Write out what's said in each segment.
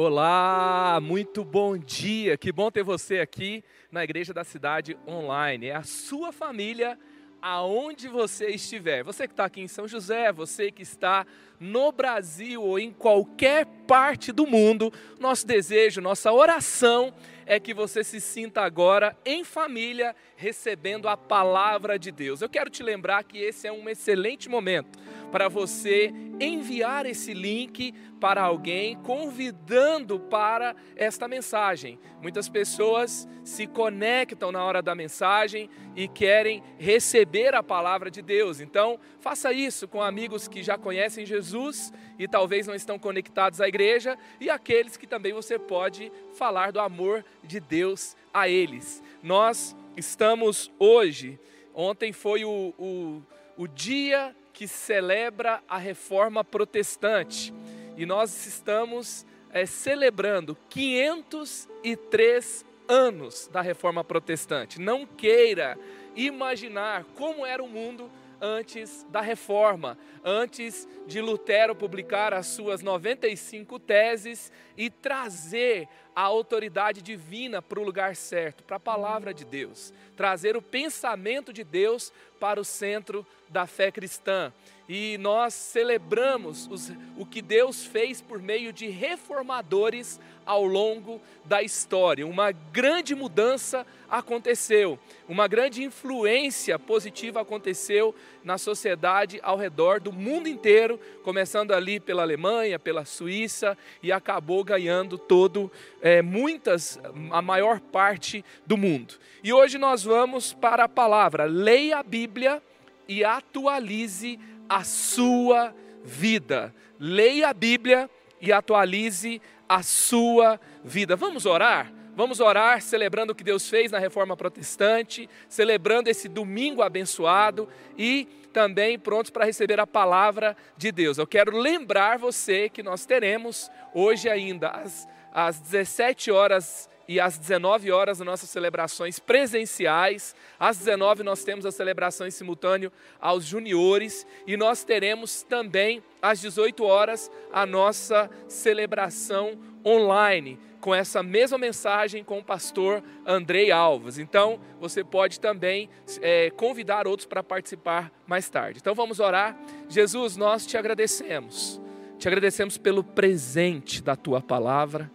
Olá, muito bom dia. Que bom ter você aqui na Igreja da Cidade Online. É a sua família aonde você estiver. Você que está aqui em São José, você que está no Brasil ou em qualquer parte do mundo, nosso desejo, nossa oração é que você se sinta agora em família recebendo a palavra de Deus. Eu quero te lembrar que esse é um excelente momento para você enviar esse link para alguém, convidando para esta mensagem. Muitas pessoas se conectam na hora da mensagem e querem receber a palavra de Deus. Então, faça isso com amigos que já conhecem Jesus e talvez não estão conectados à igreja, e aqueles que também você pode falar do amor de Deus a eles. Nós estamos hoje, ontem foi o, o, o dia que celebra a reforma protestante. E nós estamos é, celebrando 503 anos da reforma protestante. Não queira imaginar como era o mundo antes da reforma, antes de Lutero publicar as suas 95 teses e trazer a autoridade divina para o lugar certo, para a palavra de Deus, trazer o pensamento de Deus para o centro da fé cristã. E nós celebramos os, o que Deus fez por meio de reformadores ao longo da história. Uma grande mudança aconteceu, uma grande influência positiva aconteceu na sociedade ao redor do mundo inteiro, começando ali pela Alemanha, pela Suíça e acabou ganhando todo, é, muitas, a maior parte do mundo. E hoje nós vamos para a palavra. Leia a Bíblia e atualize a sua vida. Leia a Bíblia e atualize a sua vida. Vamos orar? Vamos orar celebrando o que Deus fez na reforma protestante, celebrando esse domingo abençoado e também prontos para receber a palavra de Deus. Eu quero lembrar você que nós teremos hoje ainda às, às 17 horas e às 19 horas as nossas celebrações presenciais. Às 19 nós temos a celebração em simultâneo aos juniores e nós teremos também às 18 horas a nossa celebração online com essa mesma mensagem com o pastor Andrei Alves. Então, você pode também é, convidar outros para participar mais tarde. Então, vamos orar. Jesus, nós te agradecemos. Te agradecemos pelo presente da tua palavra.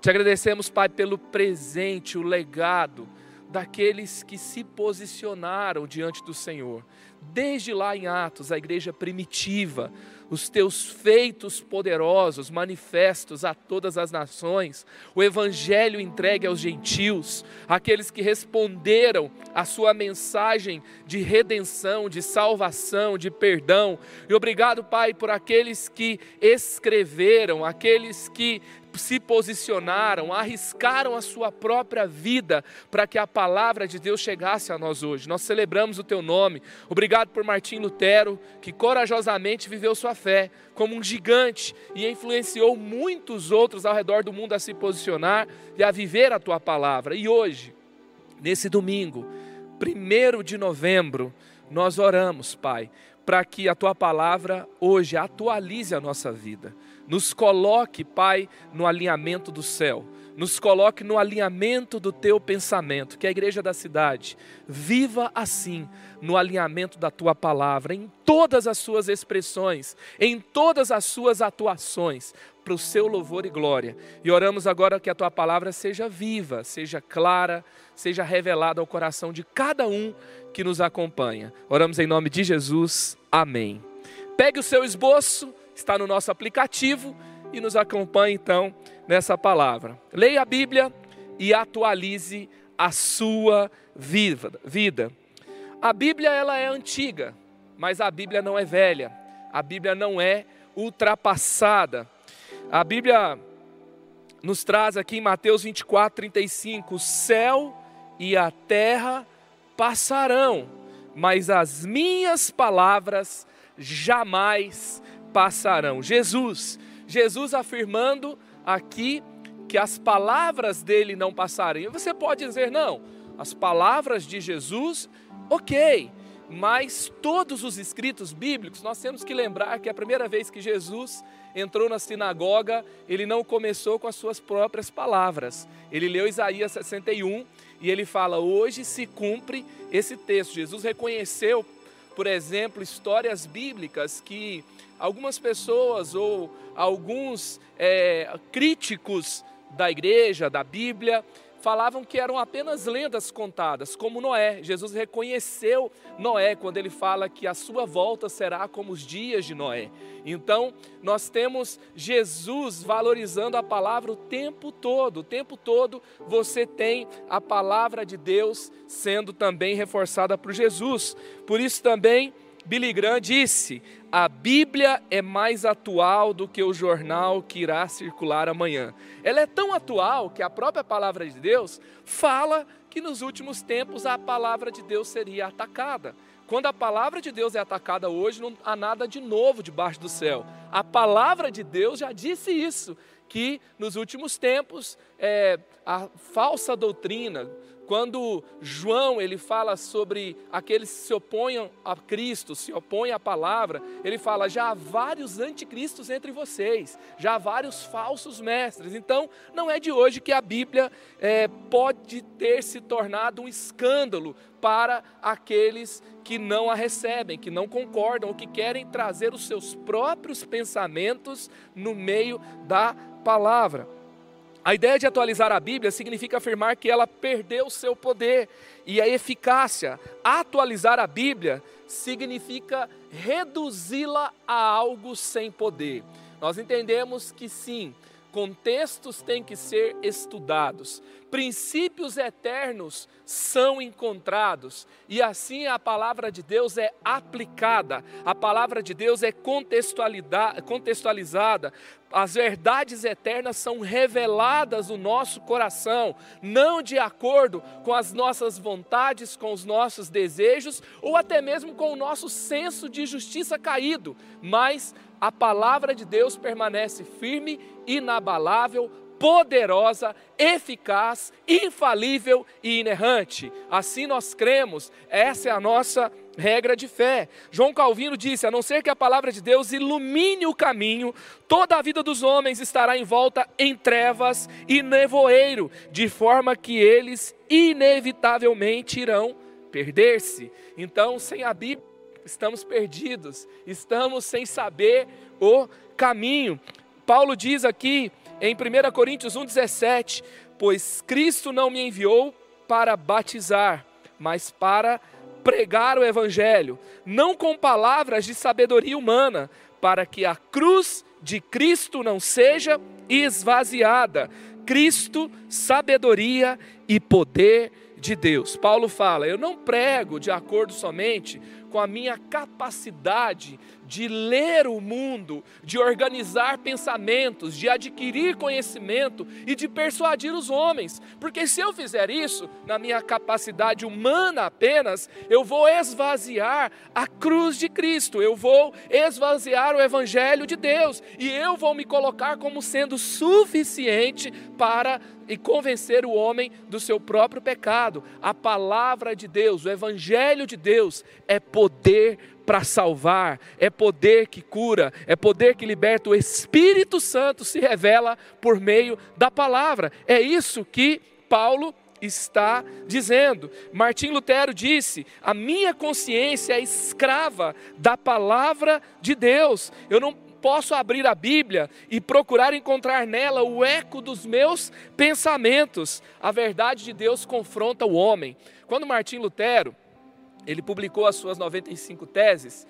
Te agradecemos, Pai, pelo presente, o legado daqueles que se posicionaram diante do Senhor. Desde lá em Atos, a igreja primitiva, os teus feitos poderosos, manifestos a todas as nações, o evangelho entregue aos gentios, aqueles que responderam a sua mensagem de redenção, de salvação, de perdão. E obrigado, Pai, por aqueles que escreveram, aqueles que se posicionaram, arriscaram a sua própria vida para que a palavra de Deus chegasse a nós hoje. Nós celebramos o teu nome. Obrigado por Martim Lutero, que corajosamente viveu sua fé como um gigante e influenciou muitos outros ao redor do mundo a se posicionar e a viver a tua palavra. E hoje, nesse domingo, primeiro de novembro, nós oramos, Pai, para que a tua palavra hoje atualize a nossa vida. Nos coloque, Pai, no alinhamento do céu. Nos coloque no alinhamento do teu pensamento. Que a igreja da cidade viva assim, no alinhamento da tua palavra, em todas as suas expressões, em todas as suas atuações, para o seu louvor e glória. E oramos agora que a tua palavra seja viva, seja clara, seja revelada ao coração de cada um que nos acompanha. Oramos em nome de Jesus. Amém. Pegue o seu esboço está no nosso aplicativo e nos acompanhe então nessa palavra. Leia a Bíblia e atualize a sua vida. A Bíblia ela é antiga, mas a Bíblia não é velha. A Bíblia não é ultrapassada. A Bíblia nos traz aqui em Mateus 24, 35: o céu e a terra passarão, mas as minhas palavras jamais passarão. Jesus, Jesus afirmando aqui que as palavras dele não passarem. Você pode dizer, não, as palavras de Jesus, ok, mas todos os escritos bíblicos, nós temos que lembrar que a primeira vez que Jesus entrou na sinagoga, ele não começou com as suas próprias palavras. Ele leu Isaías 61 e ele fala: Hoje se cumpre esse texto. Jesus reconheceu, por exemplo, histórias bíblicas que algumas pessoas ou alguns é, críticos da igreja, da Bíblia, falavam que eram apenas lendas contadas, como Noé. Jesus reconheceu Noé quando ele fala que a sua volta será como os dias de Noé. Então, nós temos Jesus valorizando a palavra o tempo todo. O tempo todo você tem a palavra de Deus sendo também reforçada por Jesus. Por isso também Billy Graham disse: a Bíblia é mais atual do que o jornal que irá circular amanhã. Ela é tão atual que a própria palavra de Deus fala que nos últimos tempos a palavra de Deus seria atacada. Quando a palavra de Deus é atacada hoje, não há nada de novo debaixo do céu. A palavra de Deus já disse isso, que nos últimos tempos é, a falsa doutrina, quando João ele fala sobre aqueles que se opõem a Cristo, se opõem à palavra, ele fala: já há vários anticristos entre vocês, já há vários falsos mestres. Então, não é de hoje que a Bíblia é, pode ter se tornado um escândalo para aqueles que não a recebem, que não concordam, ou que querem trazer os seus próprios pensamentos no meio da palavra. A ideia de atualizar a Bíblia significa afirmar que ela perdeu seu poder e a eficácia. Atualizar a Bíblia significa reduzi-la a algo sem poder. Nós entendemos que sim, contextos têm que ser estudados, princípios eternos são encontrados. E assim a palavra de Deus é aplicada, a palavra de Deus é contextualizada, as verdades eternas são reveladas no nosso coração, não de acordo com as nossas vontades, com os nossos desejos ou até mesmo com o nosso senso de justiça caído, mas a palavra de Deus permanece firme, inabalável, poderosa, eficaz, infalível e inerrante. Assim nós cremos, essa é a nossa regra de fé. João Calvino disse: a não ser que a palavra de Deus ilumine o caminho, toda a vida dos homens estará envolta em trevas e nevoeiro, de forma que eles inevitavelmente irão perder-se. Então, sem a Bíblia, estamos perdidos, estamos sem saber o caminho. Paulo diz aqui em 1 Coríntios 1,17: Pois Cristo não me enviou para batizar, mas para pregar o Evangelho, não com palavras de sabedoria humana, para que a cruz de Cristo não seja esvaziada. Cristo, sabedoria e poder de Deus. Paulo fala: Eu não prego de acordo somente com a minha capacidade de ler o mundo, de organizar pensamentos, de adquirir conhecimento e de persuadir os homens. Porque se eu fizer isso, na minha capacidade humana apenas, eu vou esvaziar a cruz de Cristo, eu vou esvaziar o Evangelho de Deus e eu vou me colocar como sendo suficiente para e convencer o homem do seu próprio pecado. A palavra de Deus, o Evangelho de Deus, é poder para salvar, é poder que cura, é poder que liberta. O Espírito Santo se revela por meio da palavra. É isso que Paulo está dizendo. Martim Lutero disse: A minha consciência é escrava da palavra de Deus. Eu não posso abrir a Bíblia e procurar encontrar nela o eco dos meus pensamentos. A verdade de Deus confronta o homem. Quando Martim Lutero ele publicou as suas 95 teses,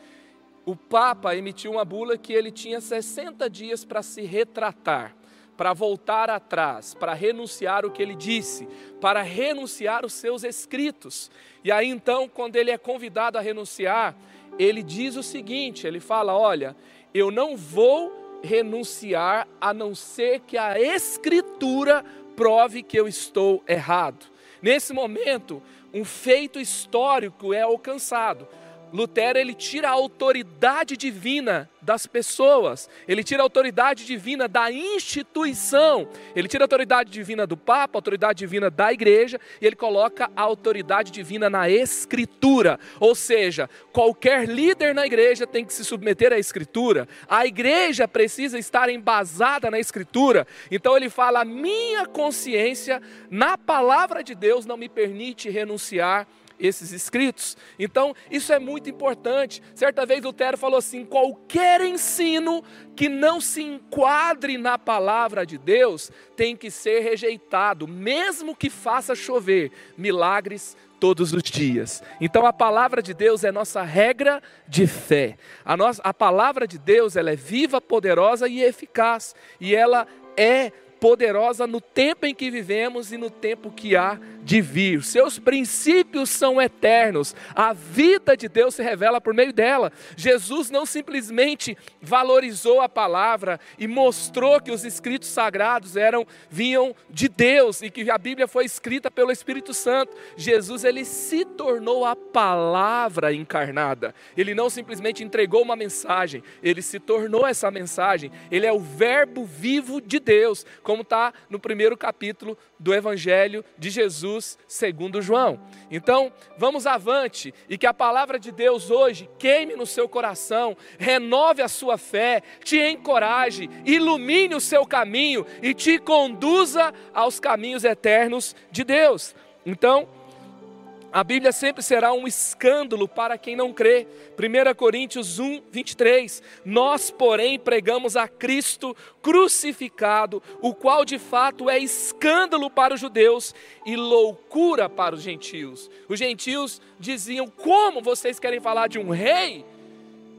o Papa emitiu uma bula que ele tinha 60 dias para se retratar, para voltar atrás, para renunciar o que ele disse, para renunciar os seus escritos. E aí então, quando ele é convidado a renunciar, ele diz o seguinte: ele fala, olha, eu não vou renunciar a não ser que a Escritura prove que eu estou errado. Nesse momento, um feito histórico é alcançado. Lutero ele tira a autoridade divina das pessoas, ele tira a autoridade divina da instituição, ele tira a autoridade divina do Papa, a autoridade divina da igreja e ele coloca a autoridade divina na Escritura. Ou seja, qualquer líder na igreja tem que se submeter à Escritura, a igreja precisa estar embasada na Escritura. Então ele fala: minha consciência na palavra de Deus não me permite renunciar esses escritos. Então, isso é muito importante. Certa vez Lutero falou assim: qualquer ensino que não se enquadre na palavra de Deus tem que ser rejeitado, mesmo que faça chover milagres todos os dias. Então a palavra de Deus é nossa regra de fé. A, nossa, a palavra de Deus ela é viva, poderosa e eficaz. E ela é poderosa no tempo em que vivemos e no tempo que há de vir. Seus princípios são eternos. A vida de Deus se revela por meio dela. Jesus não simplesmente valorizou a palavra e mostrou que os escritos sagrados eram vinham de Deus e que a Bíblia foi escrita pelo Espírito Santo. Jesus ele se tornou a palavra encarnada. Ele não simplesmente entregou uma mensagem, ele se tornou essa mensagem. Ele é o verbo vivo de Deus como está no primeiro capítulo do Evangelho de Jesus, segundo João. Então, vamos avante e que a palavra de Deus hoje queime no seu coração, renove a sua fé, te encoraje, ilumine o seu caminho e te conduza aos caminhos eternos de Deus. Então, a Bíblia sempre será um escândalo para quem não crê. 1 Coríntios 1, 23. Nós, porém, pregamos a Cristo crucificado, o qual de fato é escândalo para os judeus e loucura para os gentios. Os gentios diziam: Como vocês querem falar de um rei?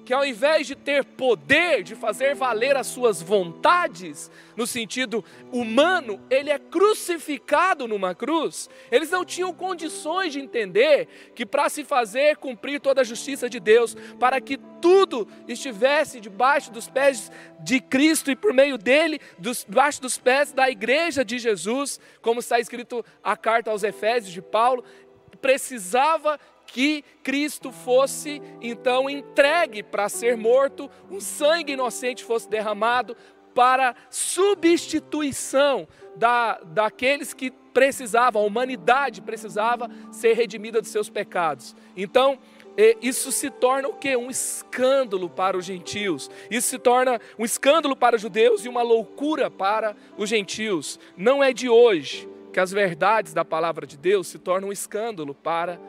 Que ao invés de ter poder de fazer valer as suas vontades, no sentido humano, ele é crucificado numa cruz. Eles não tinham condições de entender que para se fazer cumprir toda a justiça de Deus, para que tudo estivesse debaixo dos pés de Cristo e por meio dele, dos, debaixo dos pés da igreja de Jesus, como está escrito a carta aos Efésios de Paulo, precisava que Cristo fosse então entregue para ser morto, um sangue inocente fosse derramado para substituição da, daqueles que precisavam, a humanidade precisava ser redimida dos seus pecados. Então, isso se torna o que? Um escândalo para os gentios. Isso se torna um escândalo para os judeus e uma loucura para os gentios. Não é de hoje que as verdades da palavra de Deus se tornam um escândalo para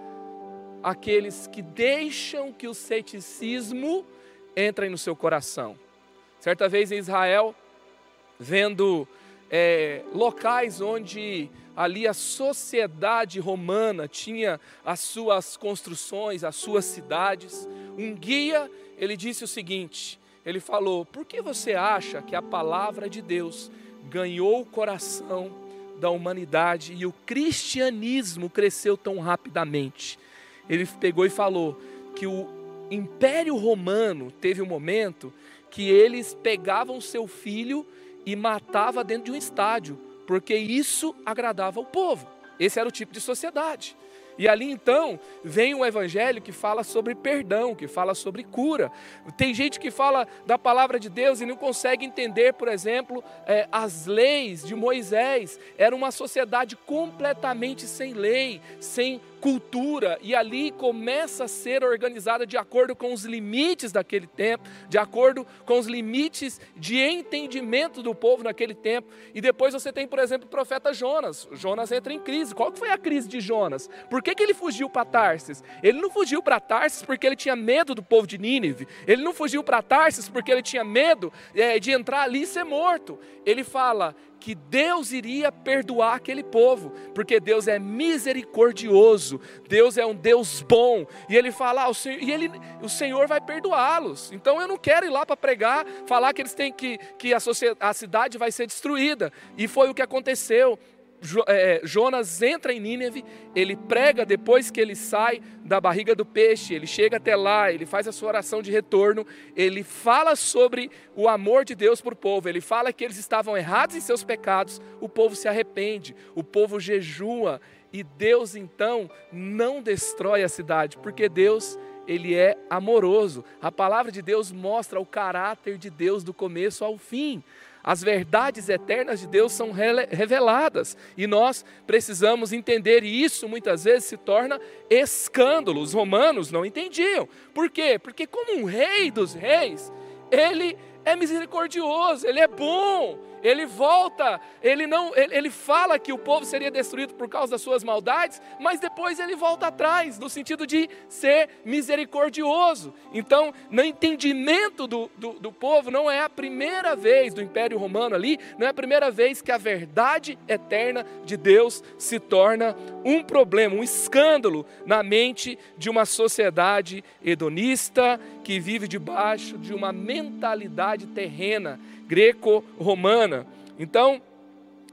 aqueles que deixam que o ceticismo entre no seu coração. Certa vez em Israel, vendo é, locais onde ali a sociedade romana tinha as suas construções, as suas cidades, um guia, ele disse o seguinte, ele falou, por que você acha que a palavra de Deus ganhou o coração da humanidade e o cristianismo cresceu tão rapidamente? Ele pegou e falou que o Império Romano teve um momento que eles pegavam seu filho e matava dentro de um estádio, porque isso agradava o povo. Esse era o tipo de sociedade. E ali então vem um evangelho que fala sobre perdão, que fala sobre cura. Tem gente que fala da palavra de Deus e não consegue entender, por exemplo, é, as leis de Moisés. Era uma sociedade completamente sem lei, sem cultura, e ali começa a ser organizada de acordo com os limites daquele tempo, de acordo com os limites de entendimento do povo naquele tempo. E depois você tem, por exemplo, o profeta Jonas. Jonas entra em crise. Qual foi a crise de Jonas? Por que, que ele fugiu para Tarsis? Ele não fugiu para Tarsis porque ele tinha medo do povo de Nínive. Ele não fugiu para Tarsis porque ele tinha medo é, de entrar ali e ser morto. Ele fala: que Deus iria perdoar aquele povo, porque Deus é misericordioso, Deus é um Deus bom, e ele fala, ah, o Senhor, e ele, o Senhor vai perdoá-los. Então eu não quero ir lá para pregar, falar que eles têm que, que a, a cidade vai ser destruída. E foi o que aconteceu Jonas entra em Nínive, ele prega depois que ele sai da barriga do peixe, ele chega até lá, ele faz a sua oração de retorno, ele fala sobre o amor de Deus para o povo, ele fala que eles estavam errados em seus pecados, o povo se arrepende, o povo jejua, e Deus então não destrói a cidade, porque Deus ele é amoroso. A palavra de Deus mostra o caráter de Deus do começo ao fim. As verdades eternas de Deus são reveladas e nós precisamos entender, e isso muitas vezes se torna escândalo. Os romanos não entendiam. Por quê? Porque, como um rei dos reis, ele é misericordioso, ele é bom, ele volta, ele não, ele, ele, fala que o povo seria destruído por causa das suas maldades, mas depois ele volta atrás, no sentido de ser misericordioso. Então, no entendimento do, do, do povo, não é a primeira vez do Império Romano ali, não é a primeira vez que a verdade eterna de Deus se torna um problema, um escândalo na mente de uma sociedade hedonista que vive debaixo de uma mentalidade terrena greco-romana. Então,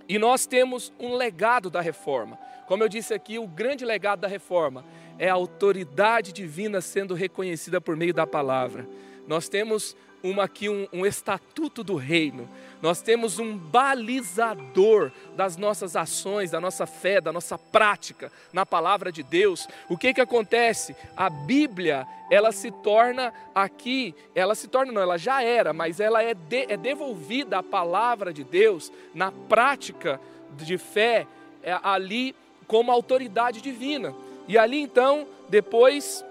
e nós temos um legado da reforma. Como eu disse aqui, o grande legado da reforma é a autoridade divina sendo reconhecida por meio da palavra. Nós temos uma, aqui um, um, estatuto do reino, nós temos um balizador das nossas ações, da nossa fé, da nossa prática na palavra de Deus. O que que acontece? A Bíblia, ela se torna aqui, ela se torna, não, ela já era, mas ela é, de, é devolvida à palavra de Deus na prática de fé, é, ali como autoridade divina. E ali então, depois,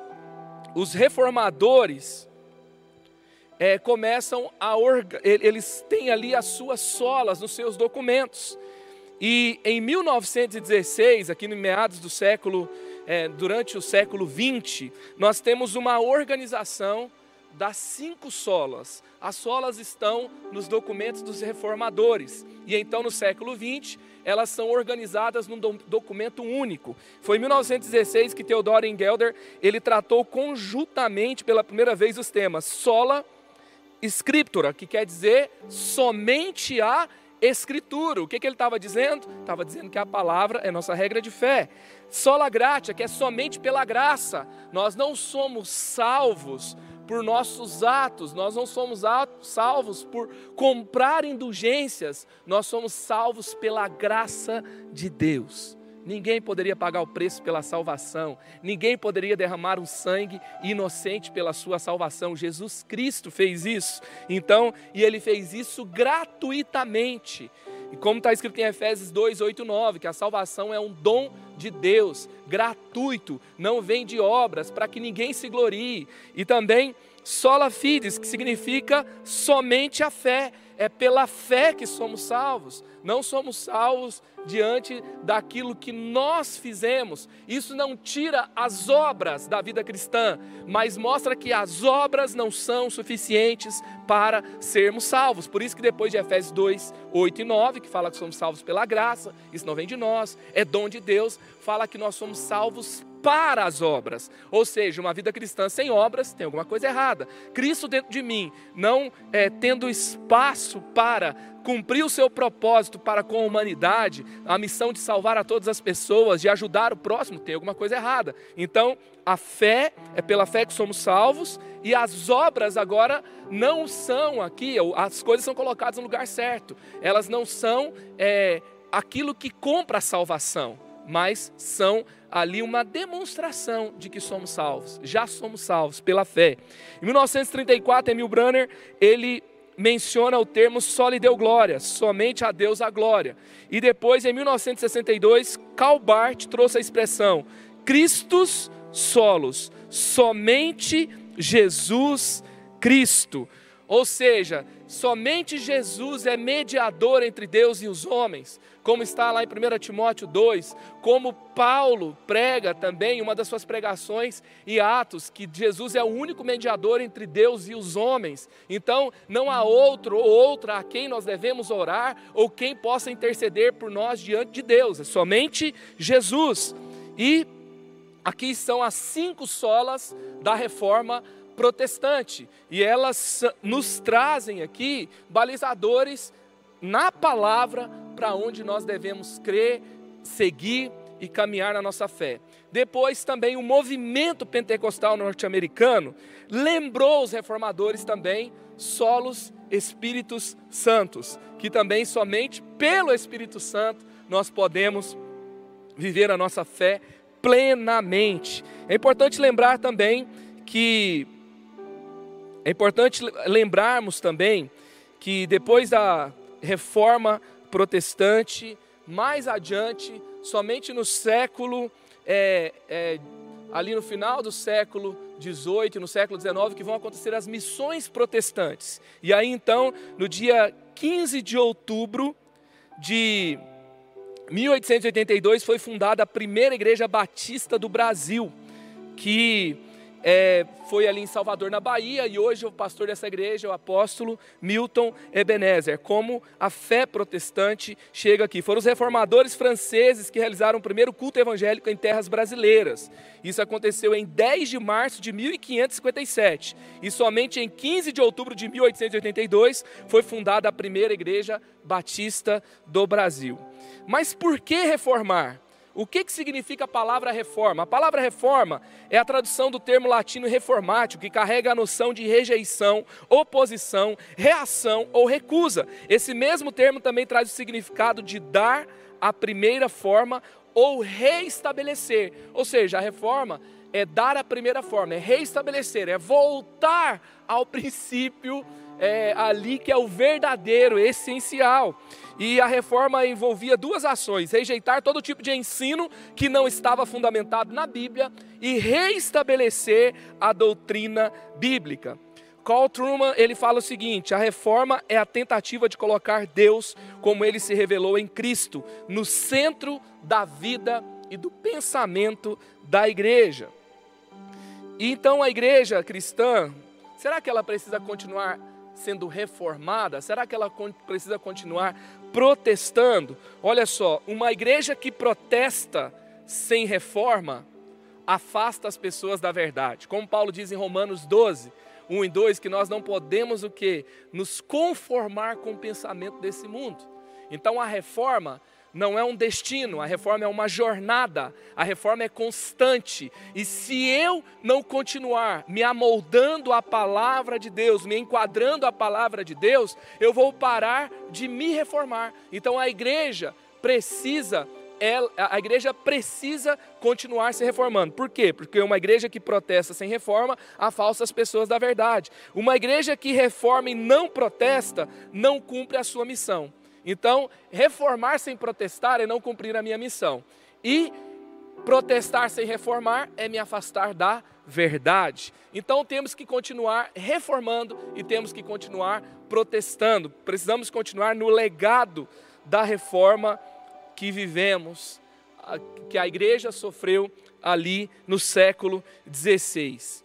os reformadores, é, começam a orga, eles têm ali as suas solas nos seus documentos. E em 1916, aqui no meados do século, é, durante o século 20, nós temos uma organização das cinco solas. As solas estão nos documentos dos reformadores. E então, no século 20, elas são organizadas num documento único. Foi em 1916 que Theodor Engelder ele tratou conjuntamente pela primeira vez os temas sola, Escritura, que quer dizer somente a Escritura. O que, que ele estava dizendo? Estava dizendo que a palavra é nossa regra de fé. Sola gratia, que é somente pela graça. Nós não somos salvos por nossos atos, nós não somos salvos por comprar indulgências, nós somos salvos pela graça de Deus. Ninguém poderia pagar o preço pela salvação, ninguém poderia derramar um sangue inocente pela sua salvação. Jesus Cristo fez isso. Então, e ele fez isso gratuitamente. E como está escrito em Efésios 2, 8, 9, que a salvação é um dom de Deus, gratuito, não vem de obras, para que ninguém se glorie. E também sola fides, que significa somente a fé. É pela fé que somos salvos. Não somos salvos diante daquilo que nós fizemos. Isso não tira as obras da vida cristã, mas mostra que as obras não são suficientes para sermos salvos. Por isso que depois de Efésios 2, 8 e 9, que fala que somos salvos pela graça, isso não vem de nós, é dom de Deus, fala que nós somos salvos para as obras. Ou seja, uma vida cristã sem obras tem alguma coisa errada. Cristo dentro de mim, não é, tendo espaço para cumprir o seu propósito para com a humanidade, a missão de salvar a todas as pessoas, de ajudar o próximo, tem alguma coisa errada. Então, a fé é pela fé que somos salvos e as obras agora não são aqui, as coisas são colocadas no lugar certo. Elas não são é, aquilo que compra a salvação, mas são ali uma demonstração de que somos salvos. Já somos salvos pela fé. Em 1934, Emil Brunner, ele menciona o termo só lhe deu glória, somente a Deus a glória. E depois, em 1962, Karl Barth trouxe a expressão Christus solos, somente Jesus Cristo. Ou seja, somente Jesus é mediador entre Deus e os homens, como está lá em 1 Timóteo 2, como Paulo prega também, uma das suas pregações e Atos, que Jesus é o único mediador entre Deus e os homens. Então, não há outro ou outra a quem nós devemos orar ou quem possa interceder por nós diante de Deus, é somente Jesus. E aqui são as cinco solas da reforma protestante. E elas nos trazem aqui balizadores na palavra para onde nós devemos crer, seguir e caminhar na nossa fé. Depois também o movimento pentecostal norte-americano lembrou os reformadores também solos espíritos santos, que também somente pelo Espírito Santo nós podemos viver a nossa fé plenamente. É importante lembrar também que é importante lembrarmos também que depois da reforma protestante, mais adiante, somente no século, é, é, ali no final do século XVIII, no século XIX, que vão acontecer as missões protestantes. E aí então, no dia 15 de outubro de 1882, foi fundada a primeira igreja batista do Brasil, que é, foi ali em Salvador, na Bahia, e hoje o pastor dessa igreja o apóstolo Milton Ebenezer. Como a fé protestante chega aqui. Foram os reformadores franceses que realizaram o primeiro culto evangélico em terras brasileiras. Isso aconteceu em 10 de março de 1557. E somente em 15 de outubro de 1882 foi fundada a primeira igreja batista do Brasil. Mas por que reformar? O que, que significa a palavra reforma? A palavra reforma é a tradução do termo latino reformático, que carrega a noção de rejeição, oposição, reação ou recusa. Esse mesmo termo também traz o significado de dar a primeira forma ou reestabelecer. Ou seja, a reforma é dar a primeira forma, é reestabelecer, é voltar ao princípio é, ali que é o verdadeiro, essencial. E a reforma envolvia duas ações: rejeitar todo tipo de ensino que não estava fundamentado na Bíblia e reestabelecer a doutrina bíblica. Carl Truman ele fala o seguinte: a reforma é a tentativa de colocar Deus, como ele se revelou em Cristo, no centro da vida e do pensamento da igreja. E então a igreja cristã, será que ela precisa continuar sendo reformada? Será que ela precisa continuar protestando? Olha só, uma igreja que protesta sem reforma afasta as pessoas da verdade. Como Paulo diz em Romanos 12, 1 e 2, que nós não podemos o que? Nos conformar com o pensamento desse mundo. Então a reforma não é um destino, a reforma é uma jornada, a reforma é constante. E se eu não continuar me amoldando à palavra de Deus, me enquadrando à palavra de Deus, eu vou parar de me reformar. Então a igreja precisa a igreja precisa continuar se reformando. Por quê? Porque uma igreja que protesta sem reforma afasta as pessoas da verdade. Uma igreja que reforma e não protesta não cumpre a sua missão. Então, reformar sem protestar é não cumprir a minha missão. E protestar sem reformar é me afastar da verdade. Então temos que continuar reformando e temos que continuar protestando. Precisamos continuar no legado da reforma que vivemos, que a igreja sofreu ali no século XVI.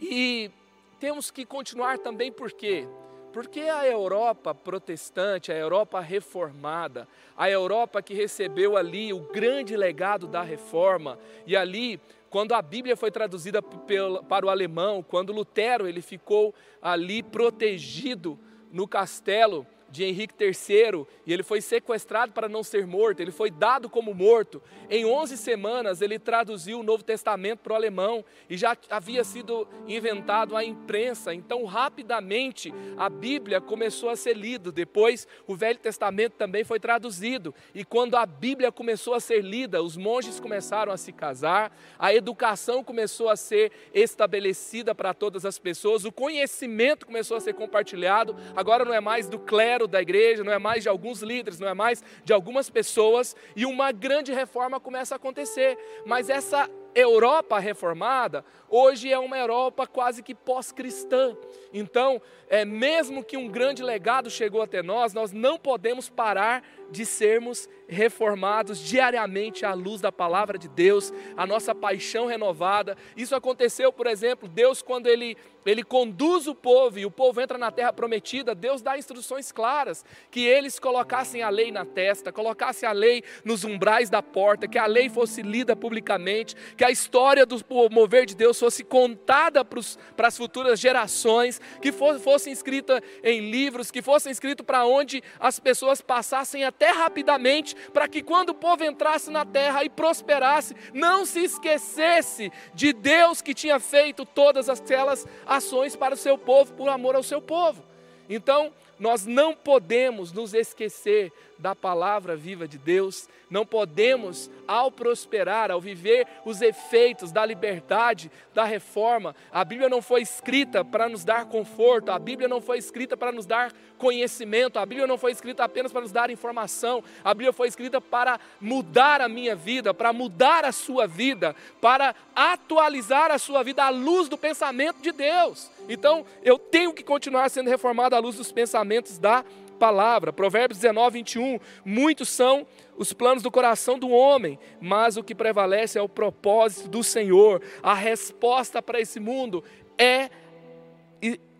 E temos que continuar também porque porque a Europa protestante, a Europa reformada, a Europa que recebeu ali o grande legado da reforma, e ali, quando a Bíblia foi traduzida para o alemão, quando Lutero ele ficou ali protegido no castelo, de Henrique III e ele foi sequestrado para não ser morto, ele foi dado como morto. Em 11 semanas ele traduziu o Novo Testamento para o alemão e já havia sido inventado a imprensa, então rapidamente a Bíblia começou a ser lida. Depois o Velho Testamento também foi traduzido e quando a Bíblia começou a ser lida, os monges começaram a se casar, a educação começou a ser estabelecida para todas as pessoas, o conhecimento começou a ser compartilhado. Agora não é mais do clero da igreja, não é mais de alguns líderes, não é mais de algumas pessoas, e uma grande reforma começa a acontecer. Mas essa Europa reformada, hoje é uma Europa quase que pós-cristã. Então, é, mesmo que um grande legado chegou até nós, nós não podemos parar de sermos reformados diariamente à luz da palavra de Deus, a nossa paixão renovada. Isso aconteceu, por exemplo, Deus quando ele ele conduz o povo e o povo entra na terra prometida, Deus dá instruções claras que eles colocassem a lei na testa, colocassem a lei nos umbrais da porta, que a lei fosse lida publicamente, que a história do mover de Deus fosse contada para as futuras gerações, que fosse escrita em livros, que fosse escrito para onde as pessoas passassem até rapidamente, para que quando o povo entrasse na terra e prosperasse, não se esquecesse de Deus que tinha feito todas aquelas ações para o seu povo, por amor ao seu povo. Então, nós não podemos nos esquecer da palavra viva de Deus, não podemos, ao prosperar, ao viver os efeitos da liberdade, da reforma, a Bíblia não foi escrita para nos dar conforto, a Bíblia não foi escrita para nos dar conhecimento, a Bíblia não foi escrita apenas para nos dar informação, a Bíblia foi escrita para mudar a minha vida, para mudar a sua vida, para atualizar a sua vida à luz do pensamento de Deus. Então, eu tenho que continuar sendo reformado à luz dos pensamentos da palavra. Provérbios 19, 21. Muitos são os planos do coração do homem, mas o que prevalece é o propósito do Senhor. A resposta para esse mundo é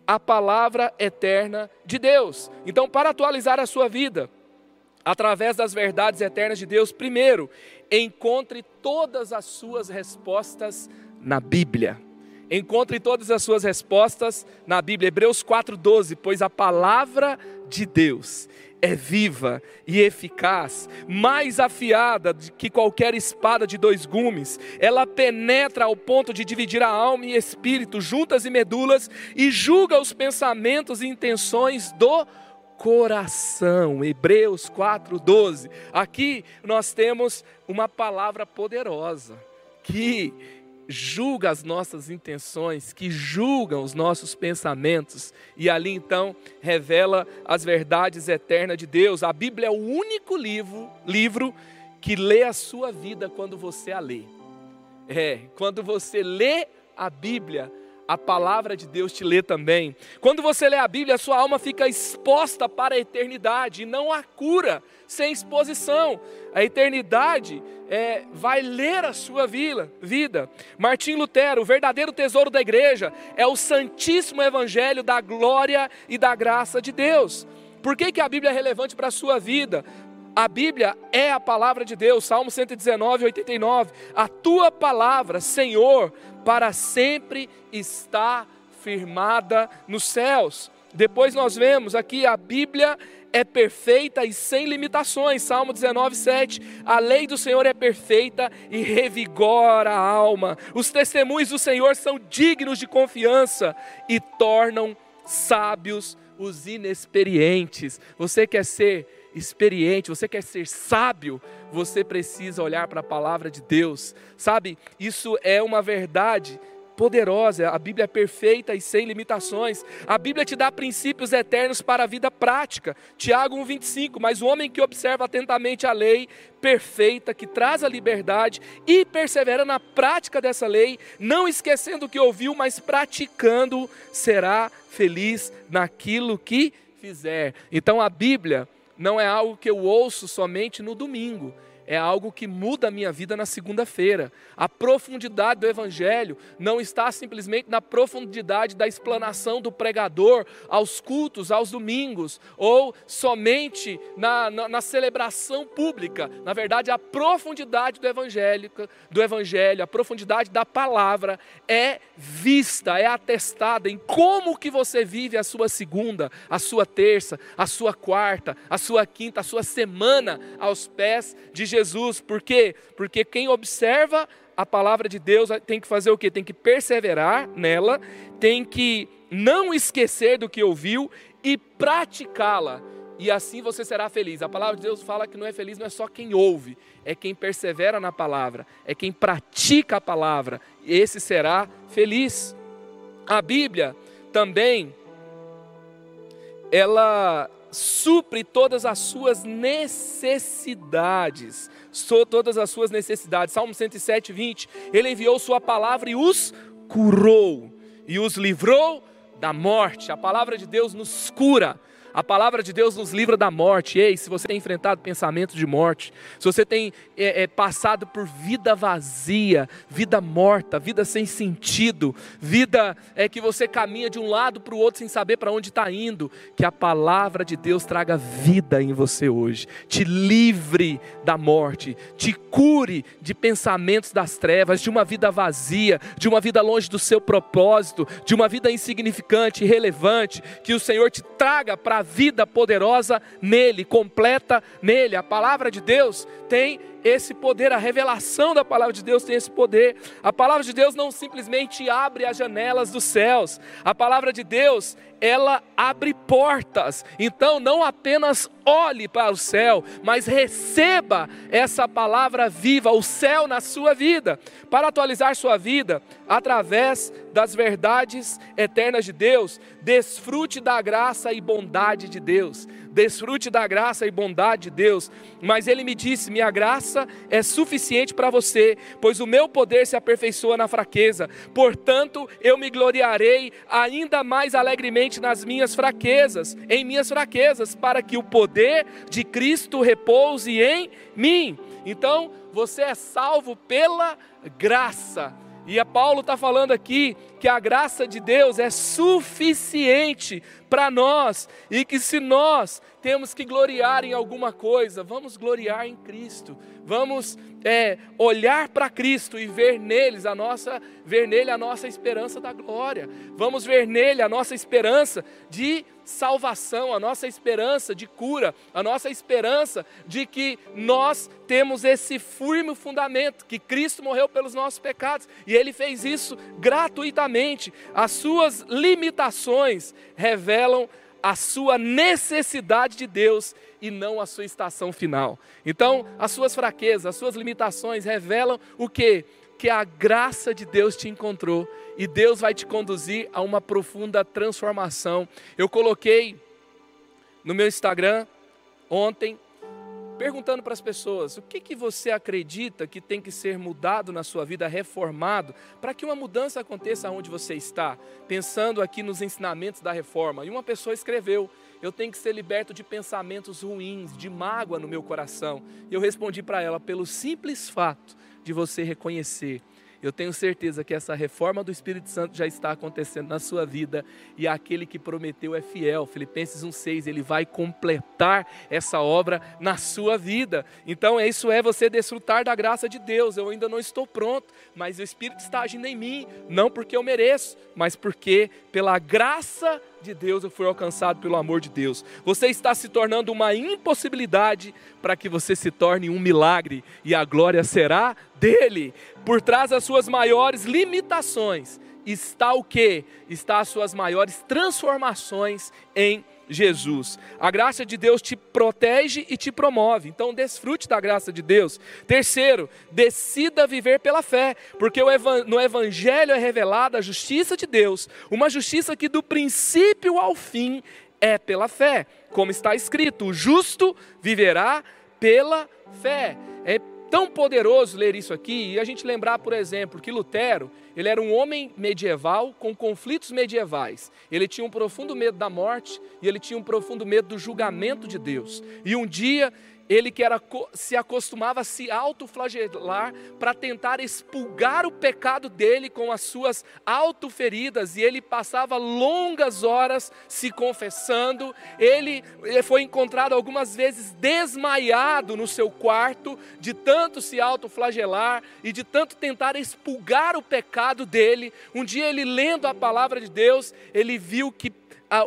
a palavra eterna de Deus. Então, para atualizar a sua vida, através das verdades eternas de Deus, primeiro, encontre todas as suas respostas na Bíblia. Encontre todas as suas respostas na Bíblia. Hebreus 4,12: Pois a palavra de Deus é viva e eficaz, mais afiada que qualquer espada de dois gumes. Ela penetra ao ponto de dividir a alma e espírito, juntas e medulas, e julga os pensamentos e intenções do coração. Hebreus 4:12. Aqui nós temos uma palavra poderosa que julga as nossas intenções, que julga os nossos pensamentos, e ali então revela as verdades eternas de Deus. A Bíblia é o único livro, livro que lê a sua vida quando você a lê. É, quando você lê a Bíblia, a palavra de Deus te lê também. Quando você lê a Bíblia, a sua alma fica exposta para a eternidade e não a cura sem exposição. A eternidade é, vai ler a sua vida. Martim Lutero, o verdadeiro tesouro da igreja é o santíssimo evangelho da glória e da graça de Deus. Por que, que a Bíblia é relevante para a sua vida? A Bíblia é a palavra de Deus, Salmo 119, 89. A tua palavra, Senhor, para sempre está firmada nos céus. Depois nós vemos aqui a Bíblia é perfeita e sem limitações. Salmo 19, 7. A lei do Senhor é perfeita e revigora a alma. Os testemunhos do Senhor são dignos de confiança e tornam sábios os inexperientes. Você quer ser experiente, você quer ser sábio, você precisa olhar para a palavra de Deus. Sabe, isso é uma verdade poderosa, a Bíblia é perfeita e sem limitações. A Bíblia te dá princípios eternos para a vida prática. Tiago 1:25, mas o homem que observa atentamente a lei perfeita que traz a liberdade e persevera na prática dessa lei, não esquecendo o que ouviu, mas praticando, será feliz naquilo que fizer. Então a Bíblia não é algo que eu ouço somente no domingo, é algo que muda a minha vida na segunda-feira. A profundidade do Evangelho não está simplesmente na profundidade da explanação do pregador aos cultos, aos domingos, ou somente na, na, na celebração pública. Na verdade, a profundidade do Evangelho, do Evangelho, a profundidade da palavra é vista, é atestada em como que você vive a sua segunda, a sua terça, a sua quarta, a sua quinta, a sua semana aos pés de Jesus Jesus. Por quê? Porque quem observa a palavra de Deus tem que fazer o quê? Tem que perseverar nela, tem que não esquecer do que ouviu e praticá-la. E assim você será feliz. A palavra de Deus fala que não é feliz não é só quem ouve, é quem persevera na palavra, é quem pratica a palavra. Esse será feliz. A Bíblia também ela supre todas as suas necessidades. Todas as suas necessidades. Salmo 107, 20. Ele enviou Sua palavra e os curou, e os livrou da morte. A palavra de Deus nos cura. A palavra de Deus nos livra da morte. Ei, se você tem enfrentado pensamentos de morte, se você tem é, é, passado por vida vazia, vida morta, vida sem sentido, vida é que você caminha de um lado para o outro sem saber para onde está indo, que a palavra de Deus traga vida em você hoje, te livre da morte, te cure de pensamentos das trevas, de uma vida vazia, de uma vida longe do seu propósito, de uma vida insignificante, irrelevante, que o Senhor te traga para vida poderosa nele, completa nele. A palavra de Deus tem esse poder, a revelação da palavra de Deus tem esse poder. A palavra de Deus não simplesmente abre as janelas dos céus, a palavra de Deus, ela abre portas. Então, não apenas olhe para o céu, mas receba essa palavra viva, o céu na sua vida, para atualizar sua vida através das verdades eternas de Deus. Desfrute da graça e bondade de Deus desfrute da graça e bondade de Deus. Mas ele me disse: Minha graça é suficiente para você, pois o meu poder se aperfeiçoa na fraqueza. Portanto, eu me gloriarei ainda mais alegremente nas minhas fraquezas, em minhas fraquezas, para que o poder de Cristo repouse em mim. Então, você é salvo pela graça. E a Paulo está falando aqui que a graça de Deus é suficiente para nós e que se nós temos que gloriar em alguma coisa, vamos gloriar em Cristo, vamos é, olhar para Cristo e ver neles a nossa, ver nele a nossa esperança da glória, vamos ver nele a nossa esperança de salvação, a nossa esperança de cura, a nossa esperança de que nós temos esse firme fundamento, que Cristo morreu pelos nossos pecados e Ele fez isso gratuitamente. As suas limitações revelam a sua necessidade de Deus e não a sua estação final. Então, as suas fraquezas, as suas limitações revelam o que? Que a graça de Deus te encontrou e Deus vai te conduzir a uma profunda transformação. Eu coloquei no meu Instagram ontem perguntando para as pessoas: o que, que você acredita que tem que ser mudado na sua vida, reformado, para que uma mudança aconteça onde você está? Pensando aqui nos ensinamentos da reforma. E uma pessoa escreveu: eu tenho que ser liberto de pensamentos ruins, de mágoa no meu coração. E eu respondi para ela: pelo simples fato de você reconhecer eu tenho certeza que essa reforma do Espírito Santo já está acontecendo na sua vida e aquele que prometeu é fiel. Filipenses 1:6, ele vai completar essa obra na sua vida. Então, isso é você desfrutar da graça de Deus. Eu ainda não estou pronto, mas o Espírito está agindo em mim, não porque eu mereço, mas porque pela graça de Deus eu fui alcançado pelo amor de Deus. Você está se tornando uma impossibilidade para que você se torne um milagre e a glória será dele. Por trás das suas maiores limitações está o que? Está as suas maiores transformações em Jesus. A graça de Deus te protege e te promove. Então, desfrute da graça de Deus. Terceiro, decida viver pela fé, porque no Evangelho é revelada a justiça de Deus, uma justiça que do princípio ao fim é pela fé, como está escrito: o justo viverá pela fé. É tão poderoso ler isso aqui e a gente lembrar, por exemplo, que Lutero, ele era um homem medieval com conflitos medievais. Ele tinha um profundo medo da morte e ele tinha um profundo medo do julgamento de Deus. E um dia ele que era, se acostumava a se autoflagelar para tentar expulgar o pecado dele com as suas autoferidas, e ele passava longas horas se confessando. Ele, foi encontrado algumas vezes desmaiado no seu quarto, de tanto se autoflagelar e de tanto tentar expulgar o pecado dele. Um dia ele lendo a palavra de Deus, ele viu que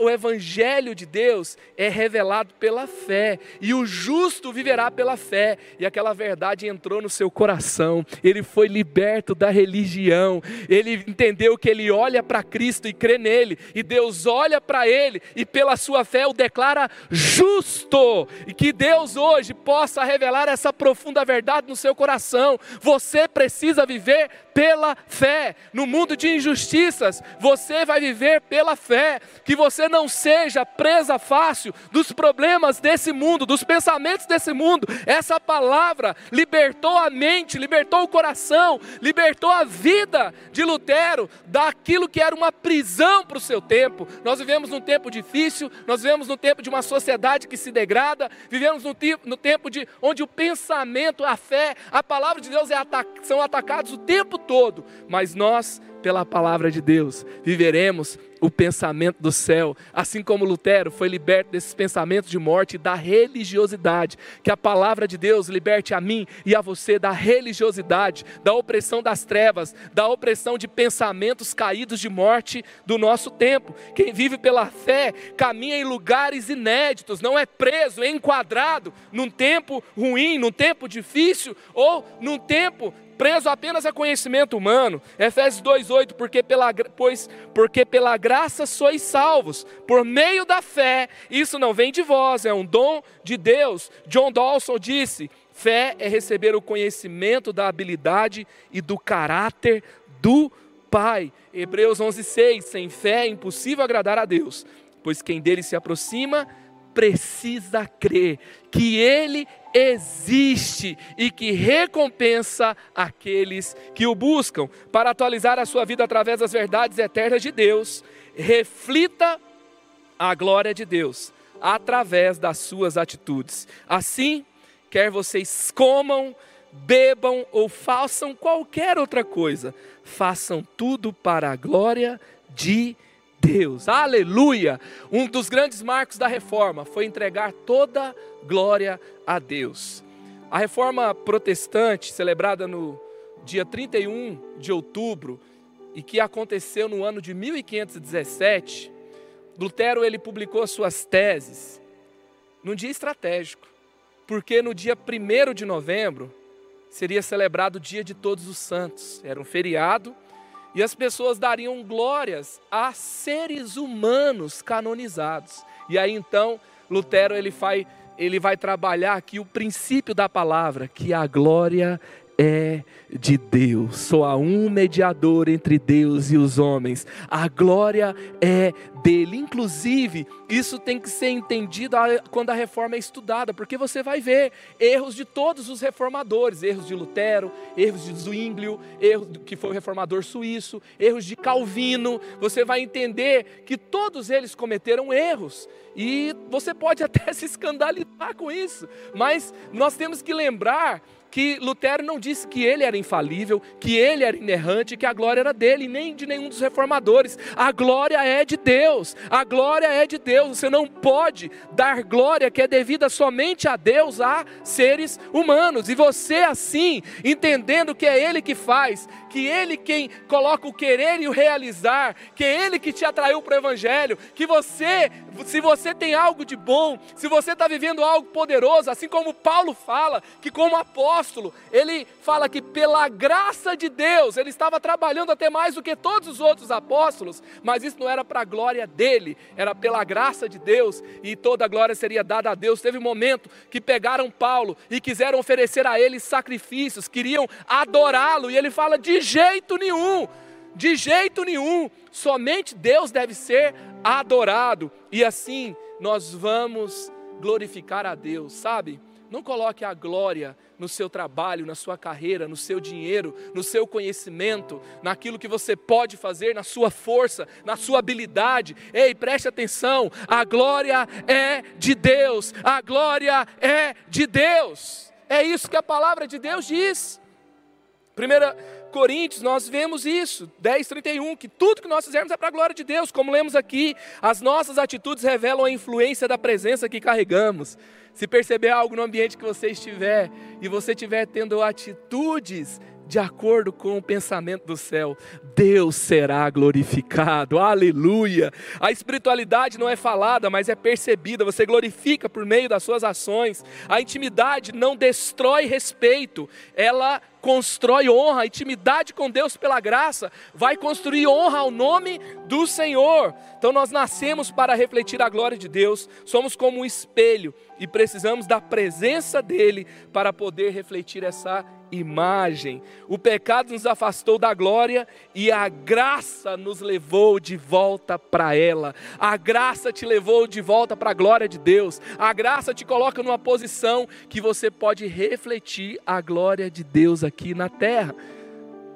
o Evangelho de Deus é revelado pela fé, e o justo viverá pela fé, e aquela verdade entrou no seu coração, ele foi liberto da religião, ele entendeu que ele olha para Cristo e crê nele, e Deus olha para ele, e pela sua fé o declara justo, e que Deus hoje possa revelar essa profunda verdade no seu coração. Você precisa viver pela fé. No mundo de injustiças, você vai viver pela fé. Que você não seja presa fácil dos problemas desse mundo, dos pensamentos desse mundo. Essa palavra libertou a mente, libertou o coração, libertou a vida de Lutero daquilo que era uma prisão para o seu tempo. Nós vivemos num tempo difícil, nós vivemos num tempo de uma sociedade que se degrada, vivemos no, no tempo de onde o pensamento, a fé, a palavra de Deus é atac são atacados o tempo todo, mas nós pela palavra de Deus, viveremos o pensamento do céu. Assim como Lutero foi liberto desses pensamentos de morte da religiosidade, que a palavra de Deus liberte a mim e a você da religiosidade, da opressão das trevas, da opressão de pensamentos caídos de morte do nosso tempo. Quem vive pela fé caminha em lugares inéditos, não é preso, é enquadrado num tempo ruim, num tempo difícil ou num tempo preso apenas a conhecimento humano. Efésios 2:8, porque pela pois porque pela graça sois salvos por meio da fé. Isso não vem de vós, é um dom de Deus. John Dawson disse: fé é receber o conhecimento da habilidade e do caráter do Pai. Hebreus 11:6, sem fé é impossível agradar a Deus, pois quem dele se aproxima precisa crer que Ele existe e que recompensa aqueles que o buscam. Para atualizar a sua vida através das verdades eternas de Deus, reflita a glória de Deus através das suas atitudes. Assim, quer vocês comam, bebam ou façam qualquer outra coisa, façam tudo para a glória de Deus. Aleluia! Um dos grandes marcos da reforma foi entregar toda glória a Deus. A reforma protestante, celebrada no dia 31 de outubro e que aconteceu no ano de 1517, Lutero ele publicou suas teses num dia estratégico, porque no dia 1 de novembro seria celebrado o Dia de Todos os Santos. Era um feriado e as pessoas dariam glórias a seres humanos canonizados. E aí então Lutero ele vai, ele vai trabalhar aqui o princípio da palavra, que a glória é de Deus. Só há um mediador entre Deus e os homens. A glória é dele. Inclusive, isso tem que ser entendido quando a reforma é estudada, porque você vai ver erros de todos os reformadores, erros de Lutero, erros de Zwinglio, erros que foi o reformador suíço, erros de Calvino. Você vai entender que todos eles cometeram erros. E você pode até se escandalizar com isso, mas nós temos que lembrar que Lutero não disse que ele era infalível, que ele era inerrante, que a glória era dele, nem de nenhum dos reformadores. A glória é de Deus, a glória é de Deus. Você não pode dar glória que é devida somente a Deus a seres humanos. E você, assim, entendendo que é Ele que faz, que Ele quem coloca o querer e o realizar, que é Ele que te atraiu para o Evangelho, que você, se você tem algo de bom, se você está vivendo algo poderoso, assim como Paulo fala, que como apóstolo, apóstolo, ele fala que pela graça de Deus, ele estava trabalhando até mais do que todos os outros apóstolos, mas isso não era para a glória dele, era pela graça de Deus e toda a glória seria dada a Deus. Teve um momento que pegaram Paulo e quiseram oferecer a ele sacrifícios, queriam adorá-lo, e ele fala: de jeito nenhum, de jeito nenhum, somente Deus deve ser adorado, e assim nós vamos glorificar a Deus, sabe? Não coloque a glória no seu trabalho, na sua carreira, no seu dinheiro, no seu conhecimento, naquilo que você pode fazer, na sua força, na sua habilidade. Ei, preste atenção: a glória é de Deus, a glória é de Deus. É isso que a palavra de Deus diz. Primeira Coríntios, nós vemos isso, 10, 31, que tudo que nós fizermos é para a glória de Deus, como lemos aqui, as nossas atitudes revelam a influência da presença que carregamos. Se perceber algo no ambiente que você estiver e você estiver tendo atitudes de acordo com o pensamento do céu, Deus será glorificado, aleluia. A espiritualidade não é falada, mas é percebida, você glorifica por meio das suas ações. A intimidade não destrói respeito, ela constrói honra, intimidade com Deus pela graça, vai construir honra ao nome do Senhor. Então nós nascemos para refletir a glória de Deus, somos como um espelho e precisamos da presença dele para poder refletir essa imagem. O pecado nos afastou da glória e a graça nos levou de volta para ela. A graça te levou de volta para a glória de Deus. A graça te coloca numa posição que você pode refletir a glória de Deus aqui na terra.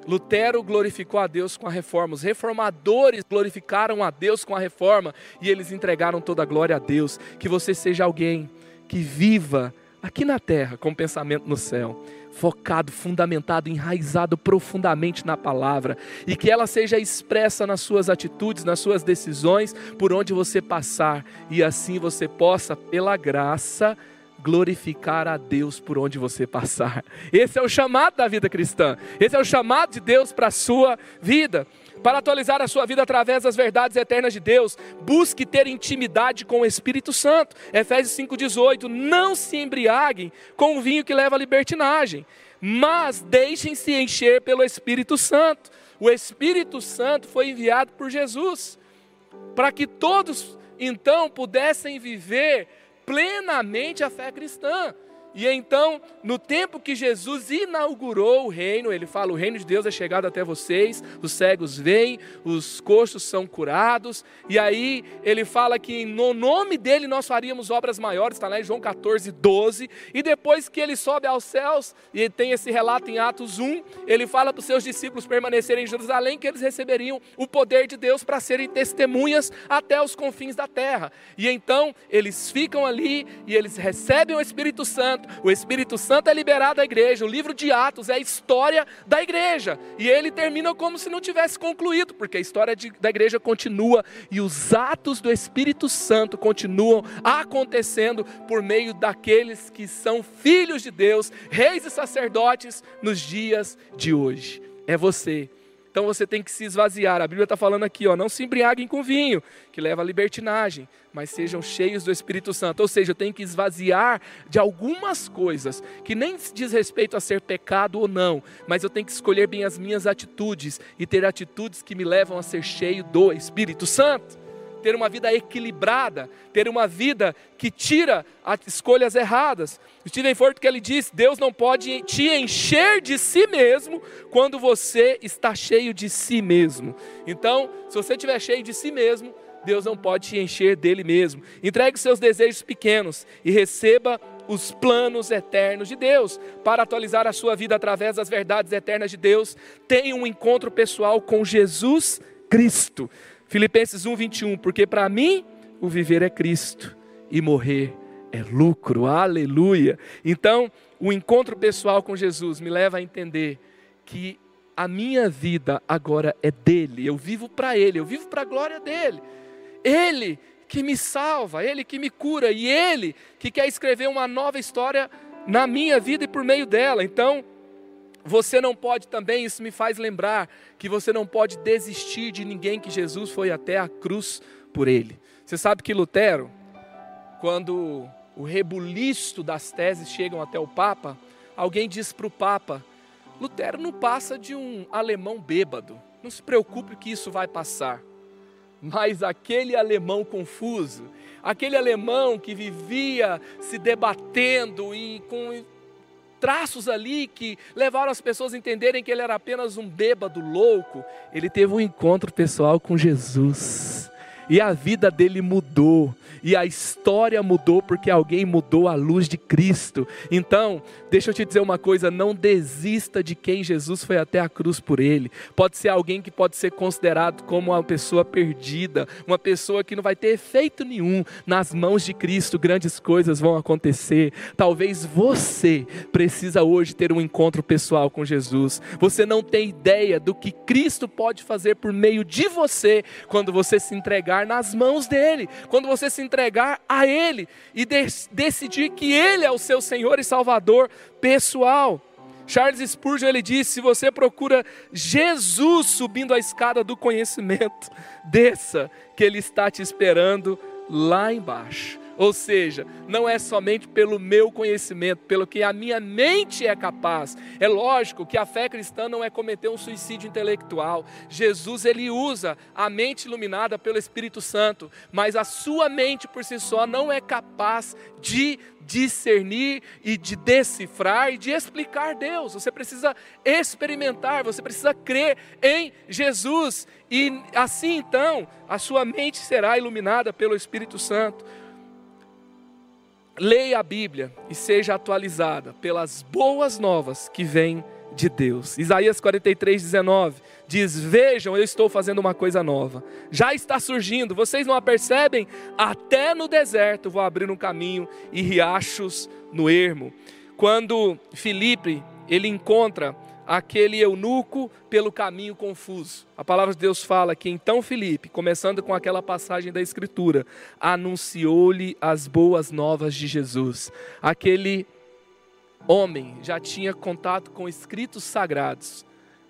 Lutero glorificou a Deus com a reforma, os reformadores glorificaram a Deus com a reforma e eles entregaram toda a glória a Deus. Que você seja alguém que viva aqui na terra com pensamento no céu, focado, fundamentado, enraizado profundamente na palavra e que ela seja expressa nas suas atitudes, nas suas decisões, por onde você passar e assim você possa, pela graça, glorificar a Deus por onde você passar. Esse é o chamado da vida cristã. Esse é o chamado de Deus para a sua vida para atualizar a sua vida através das verdades eternas de Deus. Busque ter intimidade com o Espírito Santo. Efésios 5,18. Não se embriaguem com o vinho que leva à libertinagem, mas deixem-se encher pelo Espírito Santo. O Espírito Santo foi enviado por Jesus para que todos então pudessem viver plenamente a fé cristã. E então, no tempo que Jesus inaugurou o reino, ele fala: O reino de Deus é chegado até vocês, os cegos vêm, os coxos são curados. E aí ele fala que no nome dele nós faríamos obras maiores, está lá em João 14, 12. E depois que ele sobe aos céus, e tem esse relato em Atos 1, ele fala para os seus discípulos permanecerem em Jerusalém, que eles receberiam o poder de Deus para serem testemunhas até os confins da terra. E então eles ficam ali e eles recebem o Espírito Santo o Espírito Santo é liberado à igreja. O livro de Atos é a história da igreja. E ele termina como se não tivesse concluído, porque a história de, da igreja continua e os atos do Espírito Santo continuam acontecendo por meio daqueles que são filhos de Deus, reis e sacerdotes nos dias de hoje. É você então você tem que se esvaziar. A Bíblia está falando aqui, ó, não se embriaguem com vinho, que leva à libertinagem, mas sejam cheios do Espírito Santo. Ou seja, eu tenho que esvaziar de algumas coisas que nem diz respeito a ser pecado ou não, mas eu tenho que escolher bem as minhas atitudes e ter atitudes que me levam a ser cheio do Espírito Santo ter uma vida equilibrada, ter uma vida que tira as escolhas erradas. O Steven Ford que ele diz: Deus não pode te encher de si mesmo quando você está cheio de si mesmo. Então, se você estiver cheio de si mesmo, Deus não pode te encher dele mesmo. Entregue seus desejos pequenos e receba os planos eternos de Deus. Para atualizar a sua vida através das verdades eternas de Deus, tenha um encontro pessoal com Jesus Cristo. Filipenses 1, 21, porque para mim o viver é Cristo e morrer é lucro, aleluia. Então, o encontro pessoal com Jesus me leva a entender que a minha vida agora é dele, eu vivo para ele, eu vivo para a glória dele. Ele que me salva, ele que me cura e ele que quer escrever uma nova história na minha vida e por meio dela. Então, você não pode também, isso me faz lembrar que você não pode desistir de ninguém que Jesus foi até a cruz por ele. Você sabe que Lutero, quando o rebuliço das teses chegam até o Papa, alguém diz para o Papa: Lutero não passa de um alemão bêbado, não se preocupe que isso vai passar. Mas aquele alemão confuso, aquele alemão que vivia se debatendo e com traços ali que levaram as pessoas a entenderem que ele era apenas um bêbado louco, ele teve um encontro pessoal com Jesus. E a vida dele mudou e a história mudou porque alguém mudou a luz de Cristo. Então, deixa eu te dizer uma coisa: não desista de quem Jesus foi até a cruz por ele. Pode ser alguém que pode ser considerado como uma pessoa perdida, uma pessoa que não vai ter efeito nenhum. Nas mãos de Cristo, grandes coisas vão acontecer. Talvez você precisa hoje ter um encontro pessoal com Jesus. Você não tem ideia do que Cristo pode fazer por meio de você quando você se entregar nas mãos dele, quando você se entregar a Ele e de decidir que Ele é o seu Senhor e Salvador pessoal. Charles Spurgeon ele disse: se você procura Jesus subindo a escada do conhecimento, desça, que Ele está te esperando lá embaixo. Ou seja, não é somente pelo meu conhecimento, pelo que a minha mente é capaz. É lógico que a fé cristã não é cometer um suicídio intelectual. Jesus ele usa a mente iluminada pelo Espírito Santo, mas a sua mente por si só não é capaz de discernir e de decifrar e de explicar Deus. Você precisa experimentar, você precisa crer em Jesus e assim então a sua mente será iluminada pelo Espírito Santo. Leia a Bíblia e seja atualizada pelas boas novas que vêm de Deus. Isaías 43, 19 diz: Vejam, eu estou fazendo uma coisa nova. Já está surgindo, vocês não a percebem? Até no deserto vou abrir um caminho e riachos no ermo. Quando Filipe ele encontra aquele eunuco pelo caminho confuso. A palavra de Deus fala que então Filipe, começando com aquela passagem da Escritura, anunciou-lhe as boas novas de Jesus. Aquele homem já tinha contato com escritos sagrados,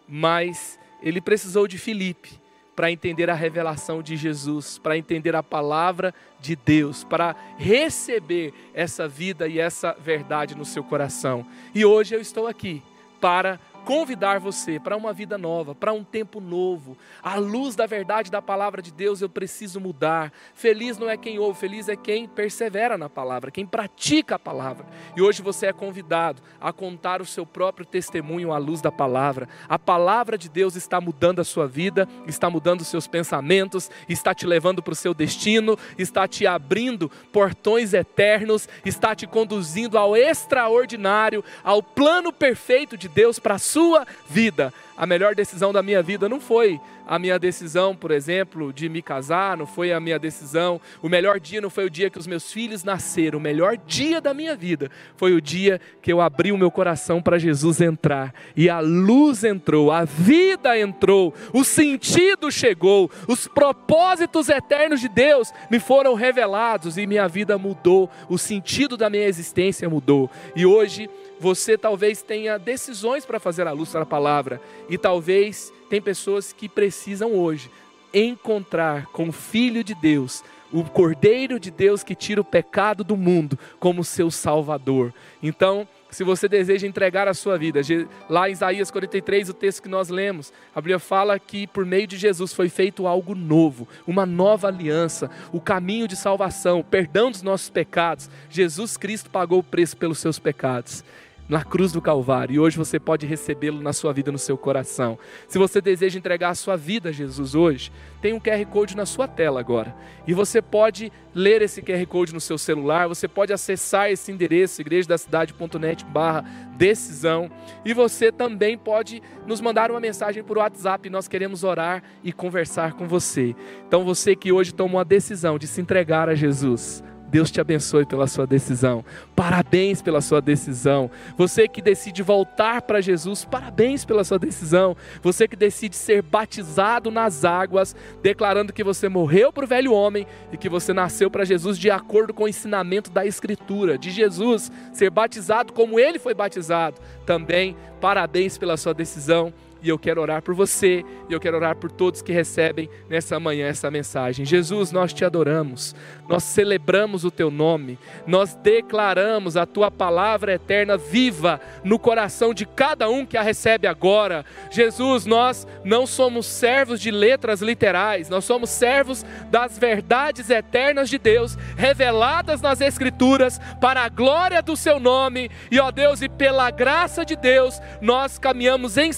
mas ele precisou de Filipe para entender a revelação de Jesus, para entender a palavra de Deus, para receber essa vida e essa verdade no seu coração. E hoje eu estou aqui para convidar você para uma vida nova, para um tempo novo. À luz da verdade da palavra de Deus, eu preciso mudar. Feliz não é quem ouve, feliz é quem persevera na palavra, quem pratica a palavra. E hoje você é convidado a contar o seu próprio testemunho à luz da palavra. A palavra de Deus está mudando a sua vida, está mudando os seus pensamentos, está te levando para o seu destino, está te abrindo portões eternos, está te conduzindo ao extraordinário, ao plano perfeito de Deus para a sua sua vida. A melhor decisão da minha vida não foi a minha decisão, por exemplo, de me casar, não foi a minha decisão. O melhor dia não foi o dia que os meus filhos nasceram. O melhor dia da minha vida foi o dia que eu abri o meu coração para Jesus entrar. E a luz entrou, a vida entrou, o sentido chegou, os propósitos eternos de Deus me foram revelados e minha vida mudou, o sentido da minha existência mudou. E hoje você talvez tenha decisões para fazer a luz da palavra e talvez tem pessoas que precisam hoje encontrar com o Filho de Deus, o Cordeiro de Deus que tira o pecado do mundo como seu Salvador. Então, se você deseja entregar a sua vida, lá em Isaías 43, o texto que nós lemos, a Bíblia fala que por meio de Jesus foi feito algo novo, uma nova aliança, o caminho de salvação, o perdão dos nossos pecados. Jesus Cristo pagou o preço pelos seus pecados na cruz do Calvário e hoje você pode recebê-lo na sua vida, no seu coração. Se você deseja entregar a sua vida a Jesus hoje, tem um QR Code na sua tela agora e você pode ler esse QR Code no seu celular, você pode acessar esse endereço, igrejadacidade.net barra decisão e você também pode nos mandar uma mensagem por WhatsApp, nós queremos orar e conversar com você. Então você que hoje tomou a decisão de se entregar a Jesus, Deus te abençoe pela sua decisão. Parabéns pela sua decisão. Você que decide voltar para Jesus, parabéns pela sua decisão. Você que decide ser batizado nas águas, declarando que você morreu para o velho homem e que você nasceu para Jesus de acordo com o ensinamento da Escritura, de Jesus, ser batizado como ele foi batizado. Também parabéns pela sua decisão e eu quero orar por você, e eu quero orar por todos que recebem nessa manhã essa mensagem. Jesus, nós te adoramos, nós celebramos o teu nome, nós declaramos a tua palavra eterna viva no coração de cada um que a recebe agora. Jesus, nós não somos servos de letras literais, nós somos servos das verdades eternas de Deus, reveladas nas Escrituras, para a glória do seu nome, e ó Deus, e pela graça de Deus, nós caminhamos em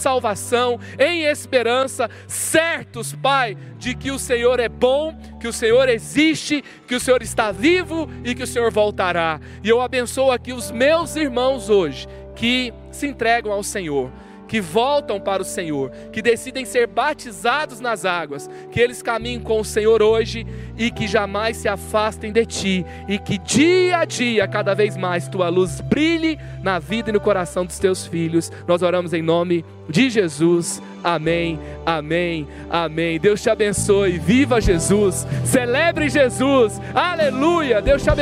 em esperança, certos, Pai, de que o Senhor é bom, que o Senhor existe, que o Senhor está vivo e que o Senhor voltará. E eu abençoo aqui os meus irmãos hoje que se entregam ao Senhor que voltam para o Senhor, que decidem ser batizados nas águas, que eles caminhem com o Senhor hoje e que jamais se afastem de ti, e que dia a dia, cada vez mais, tua luz brilhe na vida e no coração dos teus filhos. Nós oramos em nome de Jesus. Amém, amém, amém. Deus te abençoe. Viva Jesus, celebre Jesus. Aleluia. Deus te abençoe.